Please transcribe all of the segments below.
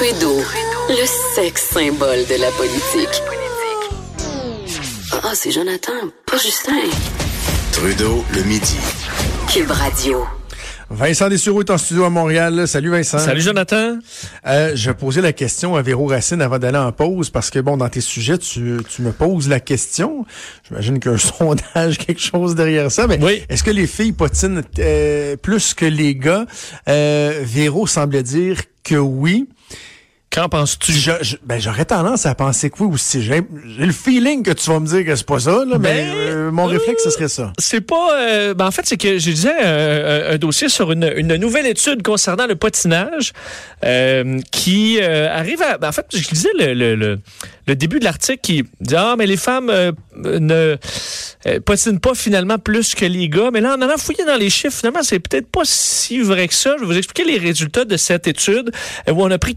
Trudeau, le sexe symbole de la politique. Ah, c'est Jonathan, pas Justin. Trudeau, le midi. Cube Radio. Vincent Dessureau est en studio à Montréal. Salut Vincent. Salut Jonathan. Euh, je posais la question à Véro Racine avant d'aller en pause parce que bon, dans tes sujets, tu, tu me poses la question. J'imagine qu'il y a un sondage, quelque chose derrière ça. Mais Oui. est-ce que les filles potinent euh, plus que les gars? Euh, Véro semblait dire que oui. Qu'en penses-tu? Ben, j'aurais tendance à penser que oui aussi. J'ai le feeling que tu vas me dire que c'est pas ça, là, mais Ben, euh, mon réflexe, ce serait ça. C'est pas. euh, ben en fait, c'est que je disais un, dossier sur une, une nouvelle étude concernant le patinage euh, qui euh, arrive à. ben, en fait, je disais le, le, le, le début de l'article qui dit Ah, mais les femmes euh, ne euh, patinent pas finalement plus que les gars. Mais là, en allant fouiller dans les chiffres, finalement, c'est peut-être pas si vrai que ça. Je vais vous expliquer les résultats de cette étude euh, où on a pris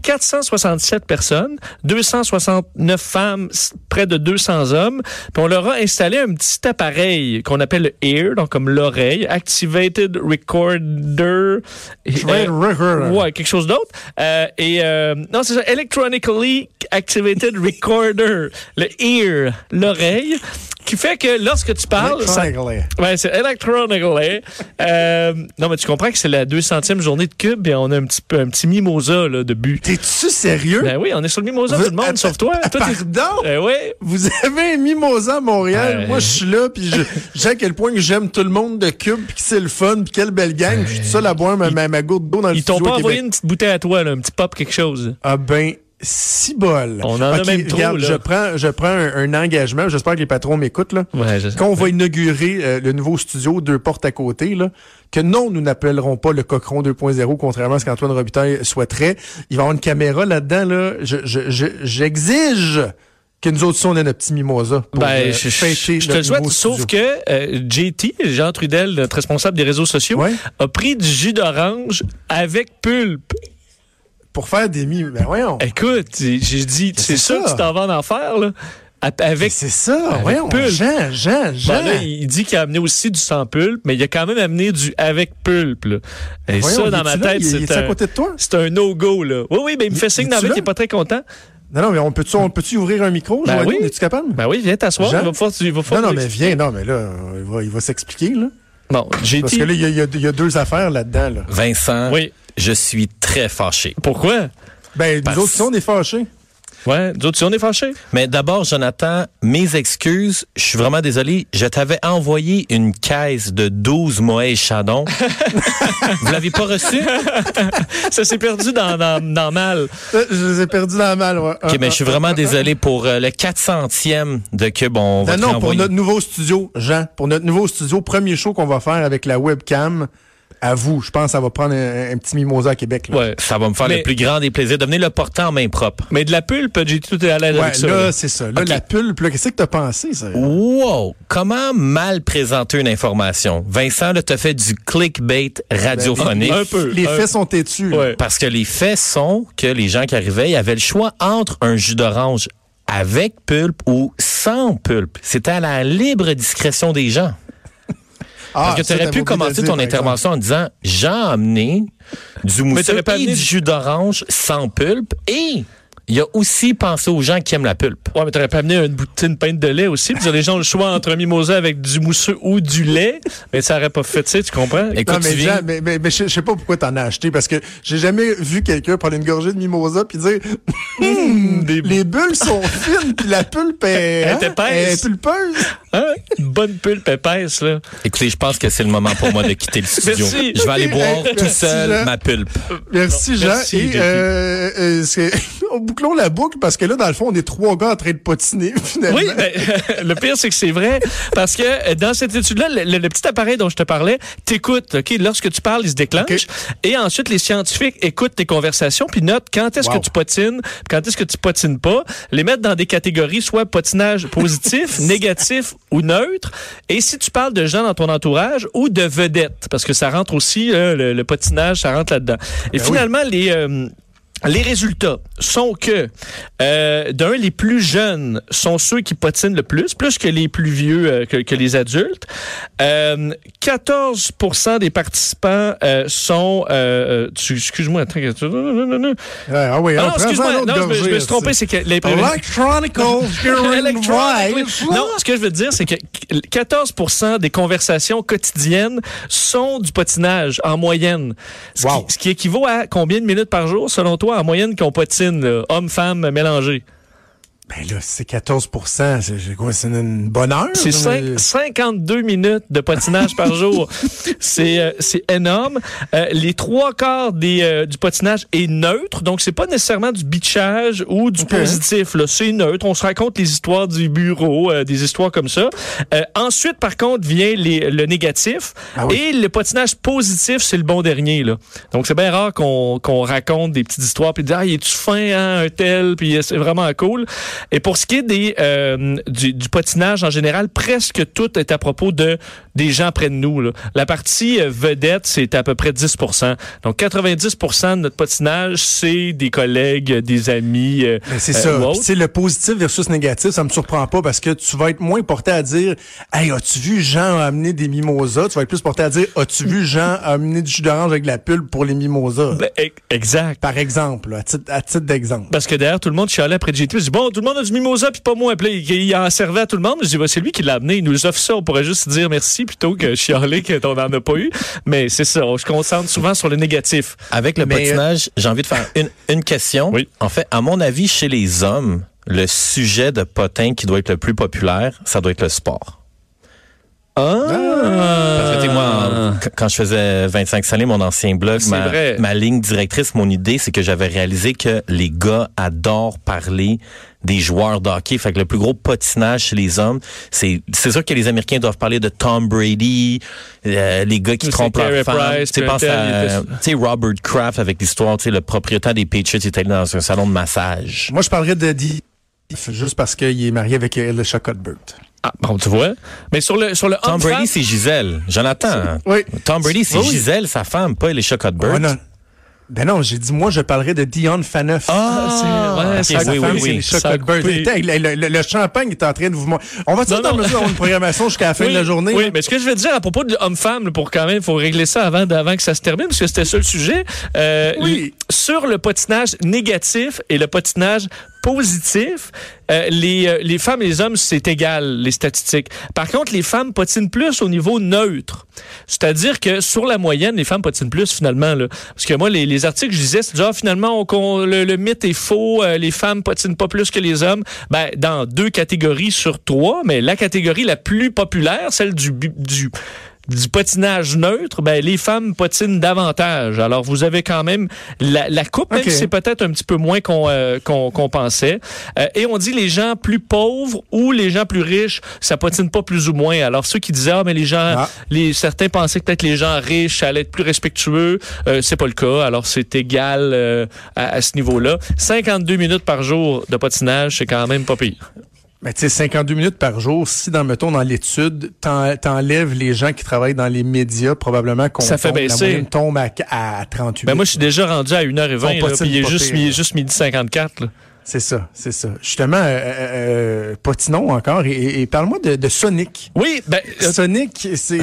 467 personnes, 269 femmes, près de 200 hommes, puis on leur a installé un petit appareil qu'on appelle le ear, donc comme l'oreille, activated recorder. Ouais, recorder. ouais, quelque chose d'autre. Euh, et euh, non, c'est ça, electronically activated recorder, le ear, l'oreille, qui fait que lorsque tu parles, Electronically. Ouais, c'est Electronically. euh, non, mais tu comprends que c'est la 200e journée de Cube et on a un petit un petit mimosa là, de but. T'es-tu sérieux? Ben oui, on est sur le mimosa, Vous- tout le monde, sauf toi. toi t'es- Pardon? Euh, ouais. Vous avez un mimosa à Montréal. Moi, je suis là, puis sais à quel point que j'aime tout le monde de Cube, puis que c'est le fun, puis quelle belle gang. Je suis tout seul à boire ma, ma, ma goutte d'eau dans le Ils t'ont pas à envoyé une petite bouteille à toi, là, un petit pop, quelque chose. Ah ben, si bol. On en a même trop, regarde, là. Je prends, je prends un, un engagement. J'espère que les patrons m'écoutent, là. Ouais, je Quand on va inaugurer euh, le nouveau studio, deux portes à côté, là, que non, nous n'appellerons pas le Cochron 2.0, contrairement à ce qu'Antoine Robitaille souhaiterait. Il va y avoir une caméra là-dedans, là. Je, je, je- j'exige que nous autres, on ait notre petit mimosa pour Ben, euh, je, je- fêter je te le souhaite, sauf studio. que euh, JT, Jean Trudel, notre responsable des réseaux sociaux, Ouais. a pris du jus d'orange avec pulpe. Pour faire des mi... Ben voyons. Écoute, j'ai dit, c'est c'est ça, ça. que tu t'en vas en enfer, là? Avec c'est ça, avec voyons. pulpe. Jean, Jean, Jean. Bon, là, il dit qu'il a amené aussi du sans pulpe, mais il a quand même amené du avec pulpe. Là. Et Voyons, ça, dans ma tête, c'est est-tu à un, côté de toi? c'est un no-go. là. Oui, oui, mais il me fait signe dans la qu'il n'est pas très content. Non, non, mais on peut-tu, on peut-tu ouvrir un micro? Ben Joël? oui. Es-tu capable? Ben oui, viens t'asseoir. Jean? Il va il va non, non, mais viens, non, mais là, il va, il va s'expliquer, là. Bon, j'ai Parce dit. que là, il y a, il y a- il y a deux affaires là-dedans, là. Vincent, Oui. Je suis très fâché. Pourquoi? Ben, nous Parce- autres, si on est fâchés. Ouais, d'autres, si on est fâchés. Mais d'abord, Jonathan, mes excuses. Je suis vraiment désolé. Je t'avais envoyé une caisse de 12 Moët Chardon. Vous l'avez pas reçu? Ça s'est perdu dans, dans, dans mal. Euh, Je les ai perdus dans la malle, ouais. OK, mais je suis vraiment désolé pour euh, le 400e de Cube. On va Non, pour notre nouveau studio, Jean, pour notre nouveau studio, premier show qu'on va faire avec la webcam, à vous, je pense que ça va prendre un, un petit mimosa à Québec. Là. Ouais. Ça va me faire Mais- le plus grand des plaisirs. Devenez le portant en main propre. Mais de la pulpe, j'ai tout à l'aise Ouais, avec ça. là, là. c'est ça. Là, la pulpe, là, qu'est-ce que t'as pensé, ça? Wow! Comment mal présenter une information? Vincent, là, t'as fait du clickbait radiophonique. un peu. Les un- faits sont têtus. Ouais. Parce que les faits sont que les gens qui arrivaient, ils avaient le choix entre un jus d'orange avec pulpe ou sans pulpe. C'était à la libre discrétion des gens. Ah, Parce que tu aurais pu commencer dire, ton intervention en disant j'ai amené du mousseux t'aurais pas et amené du du- jus d'orange sans pulpe et il a aussi pensé aux gens qui aiment la pulpe. Ouais, mais t'aurais pas amené une bouteille, une pinte de lait aussi. Puis les gens ont le choix entre un mimosa avec du mousseux ou du lait. Mais ça aurait pas fait, tu sais, tu comprends? Écoute, Non, mais, tu viens- Jean, mais, mais, mais je sais pas pourquoi t'en as acheté, parce que j'ai jamais vu quelqu'un prendre une gorgée de mimosa puis dire des- les bulles sont fines puis la pulpe est, Elle hein, est épaisse. elle est pulpeuse. Hein? Une bonne pulpe épaisse, là. Écoutez, je pense que c'est le moment pour moi de quitter le studio. Merci. Je vais aller boire Merci, tout seul Jean. ma pulpe. Merci Jean. merci, Et euh, euh, bouclons la boucle parce que là, dans le fond, on est trois gars en train de potiner finalement. Oui, ben, le pire, c'est que c'est vrai. Parce que euh, dans cette étude-là, le, le- le petit appareil dont je te parlais t'écoute. OK? Lorsque tu parles, il se déclenche. Et ensuite, les scientifiques écoutent tes conversations puis notent quand est-ce Wow. que tu potines, quand est-ce que tu potines pas. Les mettre dans des catégories, soit potinage positif, négatif ou neutre. Et si tu parles de gens dans ton entourage ou de vedettes, parce que ça rentre aussi, euh, le, le potinage, ça rentre là-dedans. Et Ben finalement, les... euh, les résultats sont que, euh, d'un, les plus jeunes sont ceux qui patinent le plus, plus que les plus vieux, euh, que, que, les adultes. Euh, 14 des participants euh, sont... Euh, excuse-moi, attends. Ah oui, ah, non, excuse-moi, non, je, me, je me suis trompé, c'est que les... non, ce que je veux dire, c'est que 14% des conversations quotidiennes sont du patinage en moyenne. Ce, wow. qui, ce qui équivaut à combien de minutes par jour, selon toi, en moyenne, qu'on patine, hommes-femmes mélangés? Ben là, c'est 14% C'est quoi? C'est une bonne heure? C'est 52 minutes de patinage par jour. C'est euh, c'est énorme. Euh, les trois quarts des, euh, du patinage est neutre, donc c'est pas nécessairement du bitchage ou du okay. positif. C'est neutre. On se raconte les histoires du bureau, euh, des histoires comme ça. Euh, ensuite, par contre, vient les, le négatif. Ah oui. Et le patinage positif, c'est le bon dernier. Là. Donc c'est bien rare qu'on qu'on raconte des petites histoires puis dire ah, il est-tu fin, hein, un tel, puis c'est vraiment cool. Et pour ce qui est des, euh, du, du, patinage en général, presque tout est à propos de des gens près de nous. Là. La partie euh, vedette, c'est à peu près 10% Donc 90% de notre patinage, c'est des collègues, des amis. Euh, c'est ça. C'est le positif versus négatif, ça me surprend pas parce que tu vas être moins porté à dire Hey, as-tu vu Jean amener des mimosas? Tu vas être plus porté à dire As-tu vu Jean amener du jus d'orange avec de la pulpe pour les mimosas? Ben, exact. Par exemple, à titre, titre d'exemple. Parce que derrière, tout le monde chialait après JT. Je dis Bon, tout le monde a du mimosa puis pas moi. Il, il en servait à tout le monde. Je dis bah, C'est lui qui l'a amené. Il nous offre ça. On pourrait juste dire merci plutôt que chialer qu'on n'en a pas eu. Mais c'est ça. On se concentre souvent sur le négatif. Avec le Mais, patinage, j'ai envie de faire une, une question. Oui. En fait, à mon avis, chez les hommes, le sujet de potin qui doit être le plus populaire, ça doit être le sport. Ah! Parce que, tu sais, moi, en- quand je faisais 25 salés, mon ancien blog, ma, vrai. ma ligne directrice, mon idée, c'est que j'avais réalisé que les gars adorent parler des joueurs de hockey. Fait que le plus gros patinage chez les hommes, c'est c'est sûr que les Américains doivent parler de Tom Brady, euh, les gars qui trompent leurs femmes. Tu pense à était- Robert Kraft avec l'histoire, tu sais, le propriétaire des Patriots il est allé dans un salon de massage. Moi, je parlerais de juste parce qu'il est marié avec Elisha Cuthbert. Ah, bon, tu vois. Mais sur le, sur le Tom Brady, c'est Gisèle. Jonathan. Oui. Tom Brady, c'est Oui. Gisèle, sa femme, pas. Ouais, non. Ben non, j'ai dit, moi, je parlerais de Dion Phaneuf. Ah, c'est- ouais, ok, ça Sa oui, femme, oui, c'est oui. Hey, Le, le- le champagne est en train de vous... On va-tu d'avoir une programmation jusqu'à la fin oui, de la journée? Oui, là? mais ce que je veux dire à propos de homme-femme, pour quand même, faut régler ça avant, avant que ça se termine, parce que c'était ça le sujet. Euh, Oui. Sur le patinage négatif et le patinage positif, euh, les, euh, les femmes et les hommes, c'est égal, les statistiques. Par contre, les femmes patinent plus au niveau neutre. C'est-à-dire que sur la moyenne, les femmes patinent plus finalement. Là. Parce que moi, les, les articles je disais, c'est genre finalement, on- le, le mythe est faux, euh, les femmes patinent pas plus que les hommes. Ben, dans deux catégories sur trois, mais la catégorie la plus populaire, celle du, du du patinage neutre, ben les femmes patinent davantage. Alors vous avez quand même la, la coupe, même si c'est peut-être un petit peu moins qu'on euh, pensait. Euh, et on dit les gens plus pauvres ou les gens plus riches, ça patine pas plus ou moins. Alors ceux qui disaient ah mais les gens, Ah. les certains pensaient que peut-être les gens riches allaient être plus respectueux, euh, c'est pas le cas. Alors c'est égal euh, à, à ce niveau-là. 52 minutes par jour de patinage, c'est quand même pas pire. Mais tu sais, 52 minutes par jour, si dans, mettons, dans l'étude, t'en- t'enlèves les gens qui travaillent dans les médias, probablement qu'on Ça fait tombe- la baisser. moyenne tombe à, à 38. Ben moi je suis déjà rendu à 1h20 On là, puis il est juste, mi- juste midi 54 là. C'est ça, c'est ça. Justement, euh, euh, euh, patinons encore et, parle-moi de, de Sonic. Oui, ben euh, Sonic, c'est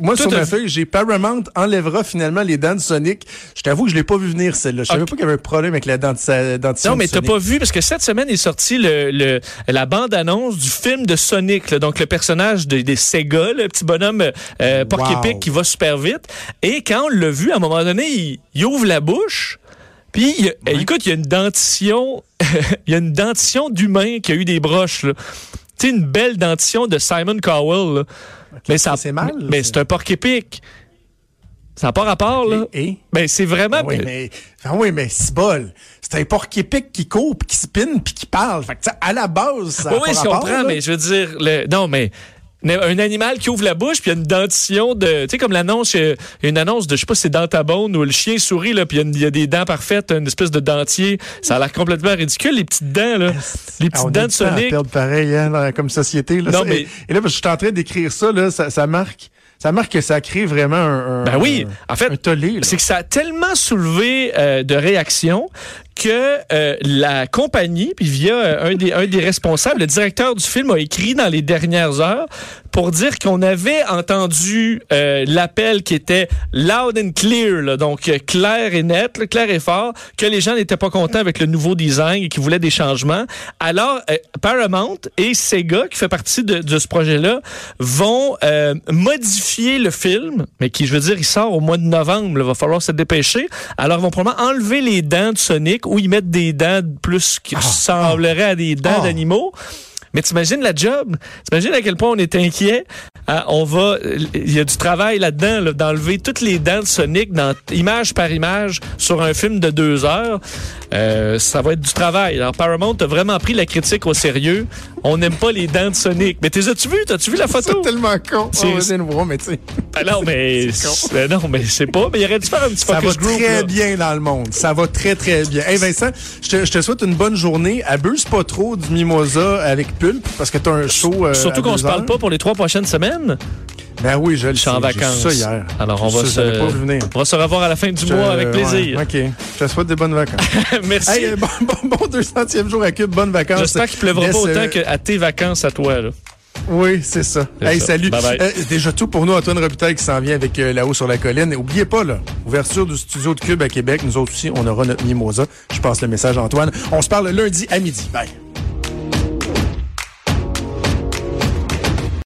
moi sur ma feuille, j'ai Paramount enlèvera finalement les dents de Sonic. Je t'avoue que je l'ai pas vu venir celle-là. Je savais pas qu'il y avait un problème avec la denti- dentition. Non, mais t'as pas vu, parce que cette semaine est sorti le, le- la bande-annonce du film de Sonic, là, donc le personnage de- des Sega, le petit bonhomme euh, Wow. qui va super vite. Et quand on l'a vu, à un moment donné, il, il ouvre la bouche, puis il y a- écoute, il y a une dentition, il y a une dentition d'humain qui a eu des broches, là. Tu sais, une belle dentition de Simon Cowell, là. Mais ça, c'est mal, Mais c'est- un porc-épic. Ça n'a pas rapport, là. Et? Ben, c'est vraiment... Ah oui, mais, ah oui, mais c'est bol. C'est un porc-épic qui court, puis qui spinne, puis qui parle. Fait que, ça, à la base, ça Oui, oui, je comprends, là. mais je veux dire, le- non, mais un animal qui ouvre la bouche, puis il y a une dentition de, tu sais, comme l'annonce, il y a une annonce de, je sais pas, si c'est Dentabone ou le chien sourit là, puis il y a y, des dents parfaites, une espèce de dentier, ça a l'air complètement ridicule, les petites dents là, les Ah, petites on a dents de Sonic. perdre pareil, hein, là, comme société. Là. Non, Ça- mais- et, et là, je suis en train d'écrire ça, là, ça, ça marque ça marque que ça a créé vraiment un, un Ben oui, en fait, c'est que ça a tellement soulevé euh, de réactions que euh, la compagnie, puis via euh, un des, un des responsables, le directeur du film a écrit dans les dernières heures pour dire qu'on avait entendu euh, l'appel qui était loud and clear, là, donc euh, clair et net, là, clair et fort, que les gens n'étaient pas contents avec le nouveau design et qu'ils voulaient des changements. Alors, euh, Paramount et Sega, qui fait partie de, de ce projet-là, vont modifier le film, mais qui, je veux dire, il sort au mois de novembre, il va falloir se dépêcher. Alors, ils vont probablement enlever les dents de Sonic ou y mettre des dents plus qui ressembleraient à des dents Ah. d'animaux. Mais t'imagines la job? T'imagines à quel point on est inquiet? Ah, on va, il y a du travail là-dedans, là, d'enlever toutes les dents de Sonic dans, image par image sur un film de deux heures. Euh, ça va être du travail. Alors Paramount a vraiment pris la critique au sérieux. On n'aime pas les dents de Sonic. Mais t'es as-tu vu? T'as-tu vu la C'est photo? tellement con. C'est- de voir, mais tu sais, Ah non, mais, C'est ben non, mais c'est pas. Mais il aurait dû faire un petit ça va focus très là. bien dans le monde. Ça va très, très bien. Hey Vincent, je te, je te souhaite une bonne journée. Abuse pas trop du mimosa avec pulpe parce que t'as un show. euh, Surtout qu'on se parle pas pour les trois prochaines semaines? Ben oui, je le suis en vacances. ça hier. Alors on va Ça, se, on va se revoir à la fin du Je- mois avec plaisir. ouais, OK. Je te souhaite des bonnes vacances. Merci. hey, euh, bon, bon, bon 200e jour à Cube. Bonnes vacances. J'espère qu'il pleuvra Laisse, pas autant euh, qu'à tes vacances à toi. Là. Oui, c'est ça. Hey, ça. salut. Bye bye. Euh, déjà tout pour nous, Antoine Robitaille qui s'en vient avec euh, là-haut sur la colline. Et oubliez pas, là, ouverture du studio de Cube à Québec. Nous autres aussi, on aura notre mimosa. Je passe le message à Antoine. On se parle lundi à midi. Bye.